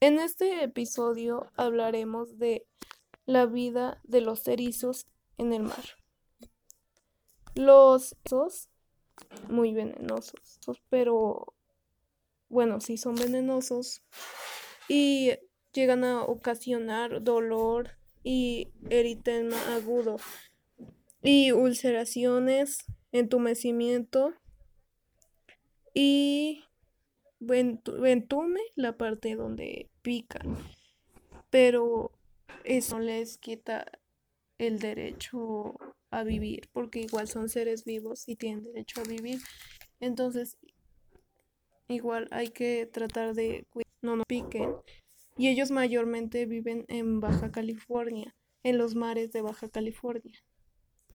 En este episodio hablaremos de la vida de los erizos en el mar. Los erizos muy venenosos, pero bueno, sí son venenosos y llegan a ocasionar dolor y eritema agudo y ulceraciones, entumecimiento y ventume la parte donde pica. Pero eso les quita el derecho a vivir, porque igual son seres vivos y tienen derecho a vivir. Entonces, igual hay que tratar de no nos piquen. Y ellos mayormente viven en Baja California, en los mares de Baja California.